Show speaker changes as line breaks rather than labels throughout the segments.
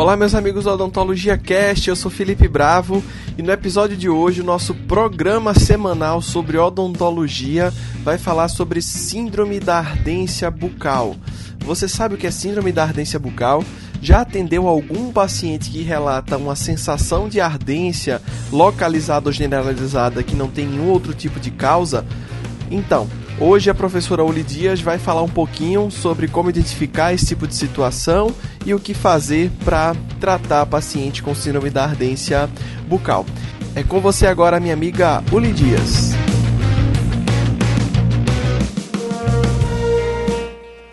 Olá, meus amigos do Odontologia Cast, eu sou Felipe Bravo e no episódio de hoje o nosso programa semanal sobre odontologia vai falar sobre síndrome da ardência bucal. Você sabe o que é síndrome da ardência bucal? Já atendeu algum paciente que relata uma sensação de ardência localizada ou generalizada que não tem nenhum outro tipo de causa? Então, Hoje a professora Uli Dias vai falar um pouquinho sobre como identificar esse tipo de situação e o que fazer para tratar paciente com síndrome da ardência bucal. É com você agora, minha amiga Uli Dias.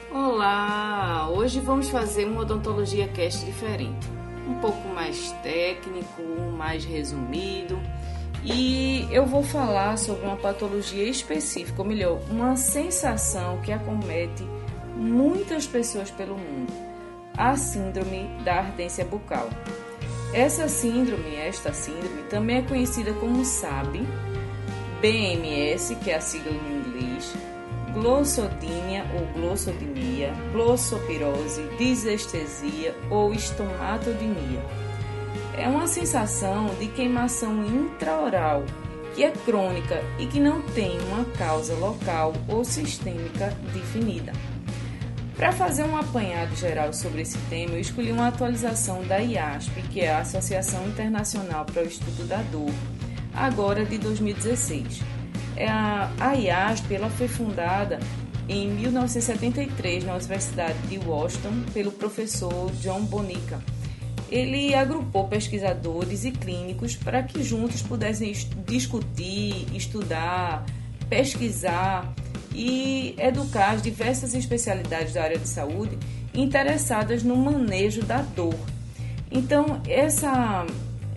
Olá! Hoje vamos fazer uma odontologia cast diferente. Um pouco mais técnico, mais resumido e eu vou falar sobre uma patologia específica, ou melhor, uma sensação que acomete muitas pessoas pelo mundo, a síndrome da ardência bucal. Essa síndrome, esta síndrome, também é conhecida como SAB, BMS, que é a sigla em inglês, glossodínia ou glossodinia, glossopirose, disestesia ou estomatodinia é uma sensação de queimação intraoral que é crônica e que não tem uma causa local ou sistêmica definida. Para fazer um apanhado geral sobre esse tema, eu escolhi uma atualização da IASP, que é a Associação Internacional para o Estudo da Dor, agora de 2016. É a, IASP ela foi fundada em 1973 na Universidade de Washington pelo professor John Bonica ele agrupou pesquisadores e clínicos para que juntos pudessem discutir, estudar, pesquisar e educar as diversas especialidades da área de saúde interessadas no manejo da dor. Então, essa,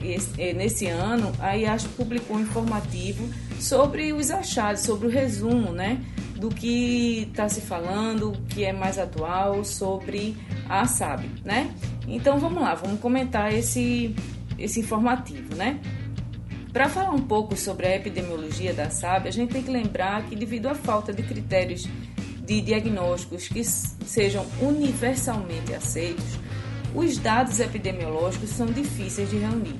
esse, nesse ano, a IASP publicou um informativo sobre os achados, sobre o resumo, né? Do que está se falando, que é mais atual sobre a SAB, né? Então vamos lá, vamos comentar esse, esse informativo, né? Para falar um pouco sobre a epidemiologia da SAB, a gente tem que lembrar que devido à falta de critérios de diagnósticos que sejam universalmente aceitos, os dados epidemiológicos são difíceis de reunir.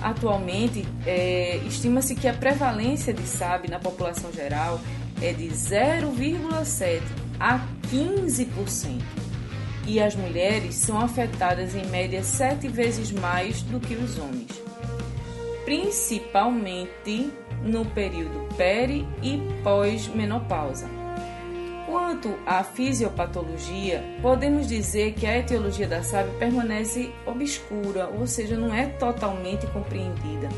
Atualmente, é, estima-se que a prevalência de SAB na população geral é de 0,7 a 15%. E as mulheres são afetadas em média sete vezes mais do que os homens, principalmente no período peri e pós-menopausa. Quanto à fisiopatologia, podemos dizer que a etiologia da SAB permanece obscura, ou seja, não é totalmente compreendida.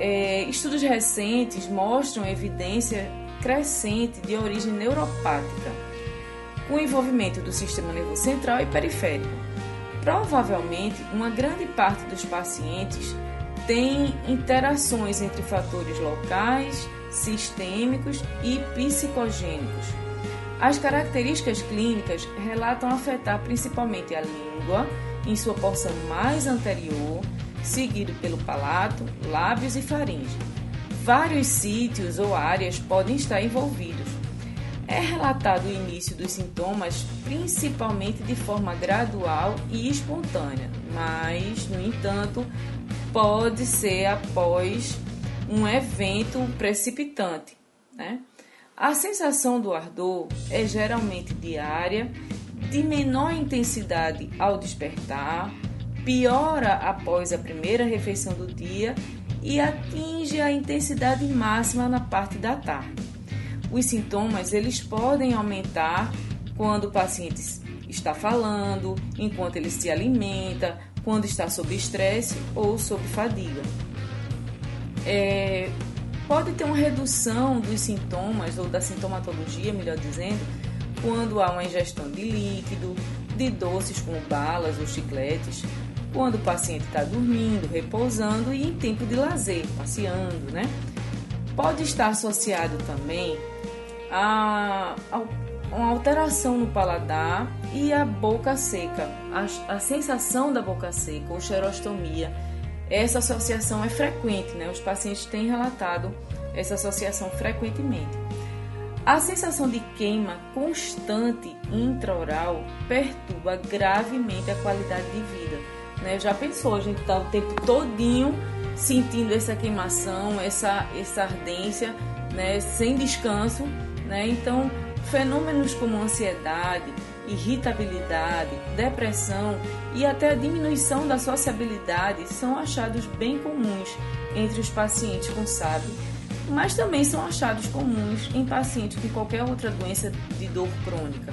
É, estudos recentes mostram evidência crescente de origem neuropática, com envolvimento do sistema nervoso central e periférico. Provavelmente, uma grande parte dos pacientes tem interações entre fatores locais, sistêmicos e psicogênicos. As características clínicas relatam afetar principalmente a língua, em sua porção mais anterior, seguido pelo palato, lábios e faringe vários sítios ou áreas podem estar envolvidos. É relatado o início dos sintomas principalmente de forma gradual e espontânea, mas, no entanto, pode ser após um evento precipitante. Né? A sensação do ardor é geralmente diária, de menor intensidade ao despertar, piora após a primeira refeição do dia e atinge a intensidade máxima na parte da tarde. Os sintomas eles podem aumentar quando o paciente está falando, enquanto ele se alimenta, quando está sob estresse ou sob fadiga. É, pode ter uma redução dos sintomas ou da sintomatologia, melhor dizendo, quando há uma ingestão de líquido, de doces como balas ou chicletes, quando o paciente está dormindo, repousando e em tempo de lazer, passeando, né? Pode estar associado também a, a uma alteração no paladar e a boca seca, a, a sensação da boca seca ou xerostomia. Essa associação é frequente, né? Os pacientes têm relatado essa associação frequentemente. A sensação de queima constante intraoral perturba gravemente a qualidade de vida Né? Já pensou, a gente está o tempo todinho sentindo essa queimação, essa, essa ardência, né? sem descanso. Né? Então, fenômenos como ansiedade, irritabilidade, depressão e até a diminuição da sociabilidade são achados bem comuns entre os pacientes com SAB, mas também são achados comuns em pacientes com qualquer outra doença de dor crônica.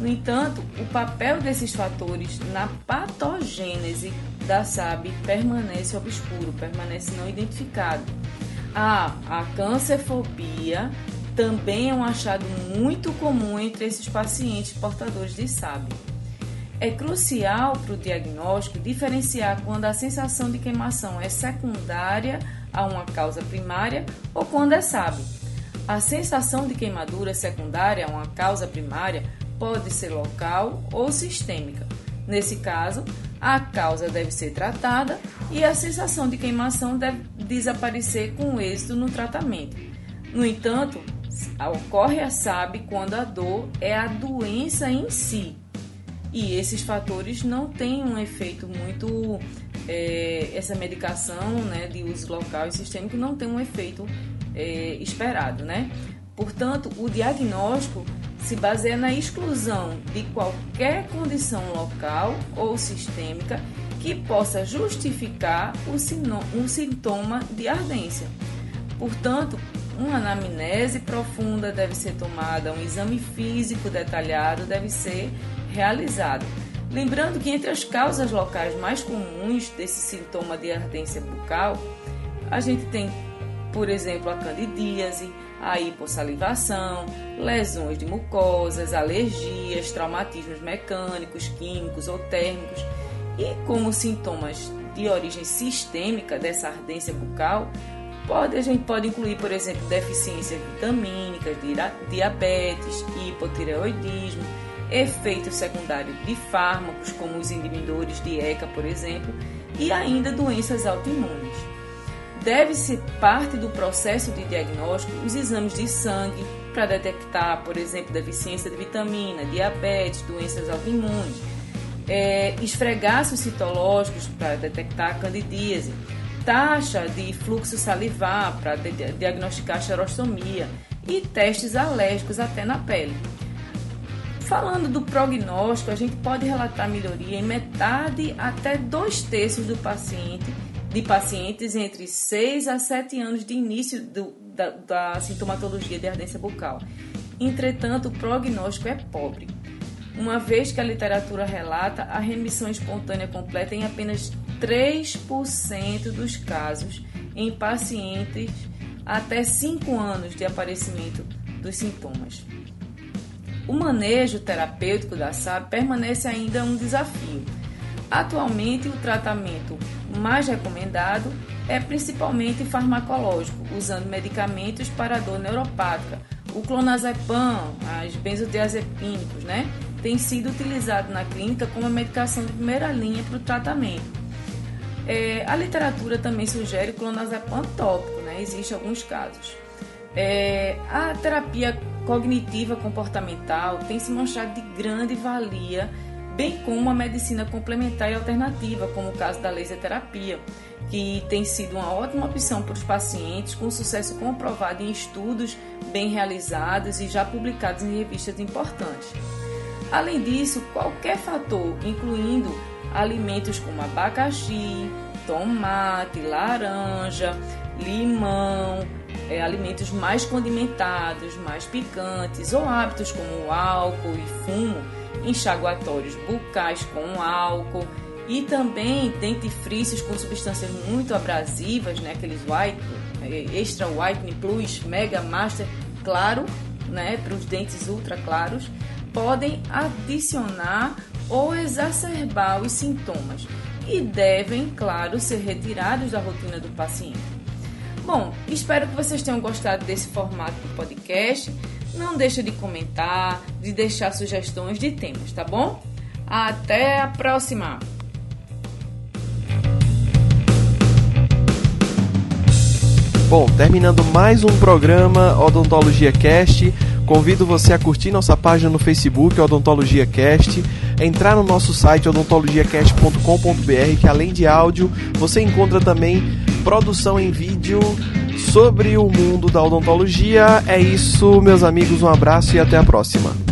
No entanto, o papel desses fatores na patogênese da SAB permanece obscuro, permanece não identificado. Ah, a cancerfobia também é um achado muito comum entre esses pacientes portadores de SAB. É crucial para o diagnóstico diferenciar quando a sensação de queimação é secundária a uma causa primária ou quando é SAB. A sensação de queimadura secundária a uma causa primária pode ser local ou sistêmica. Nesse caso, a causa deve ser tratada e a sensação de queimação deve desaparecer com êxito no tratamento. No entanto, ocorre a SAB quando a dor é a doença em si. E esses fatores não têm um efeito muito. É, essa medicação né, de uso local e sistêmico não tem um efeito é, esperado. Né? Portanto, o diagnóstico se baseia na exclusão de qualquer condição local ou sistêmica que possa justificar o sintoma de ardência. Portanto, uma anamnese profunda deve ser tomada, um exame físico detalhado deve ser realizado. Lembrando que entre as causas locais mais comuns desse sintoma de ardência bucal, a gente tem, por exemplo, a candidíase, a hipossalivação, lesões de mucosas, alergias, traumatismos mecânicos, químicos ou térmicos. E como sintomas de origem sistêmica dessa ardência bucal, Pode, a gente pode incluir, por exemplo, deficiências vitamínicas, diabetes, hipotireoidismo, efeitos secundários de fármacos, como os inibidores de ECA, por exemplo, e ainda doenças autoimunes. Deve-se parte do processo de diagnóstico os exames de sangue para detectar, por exemplo, deficiência de vitamina, diabetes, doenças autoimunes, é, esfregaços citológicos para detectar candidíase, taxa de fluxo salivar para diagnosticar xerostomia e testes alérgicos até na pele. Falando do prognóstico, a gente pode relatar melhoria em metade até dois terços do paciente, de pacientes entre 6 a 7 anos de início do, da, da sintomatologia de ardência bucal. Entretanto, o prognóstico é pobre uma vez que a literatura relata a remissão espontânea completa em apenas 3% dos casos em pacientes até 5 anos de aparecimento dos sintomas. O manejo terapêutico da SAB permanece ainda um desafio. Atualmente, o tratamento mais recomendado é principalmente farmacológico, usando medicamentos para dor neuropática, o clonazepam, as benzodiazepínicos, né? tem sido utilizado na clínica como medicação de primeira linha para o tratamento. É, a literatura também sugere clonazepam tópico, né? Existem alguns casos. É, a terapia cognitiva comportamental tem se mostrado de grande valia, bem como a medicina complementar e alternativa, como o caso da laser terapia, que tem sido uma ótima opção para os pacientes, com sucesso comprovado em estudos bem realizados e já publicados em revistas importantes. Além disso, qualquer fator, incluindo alimentos como abacaxi, tomate, laranja, limão, é, alimentos mais condimentados, mais picantes, ou hábitos como álcool e fumo, enxaguatórios bucais com álcool e também dentifrícios com substâncias muito abrasivas, né, aqueles white, é, extra whitening plus, mega master, claro, né, para os dentes ultra claros podem adicionar ou exacerbar os sintomas e devem, claro, ser retirados da rotina do paciente. Bom, espero que vocês tenham gostado desse formato do podcast. Não deixe de comentar, de deixar sugestões de temas, tá bom? Até a próxima!
Bom, terminando mais um programa Odontologia Cast. Convido você a curtir nossa página no Facebook, Odontologia Cast. entrar no nosso site odontologiacast.com.br, que além de áudio, você encontra também produção em vídeo sobre o mundo da odontologia. É isso, meus amigos, um abraço e até a próxima.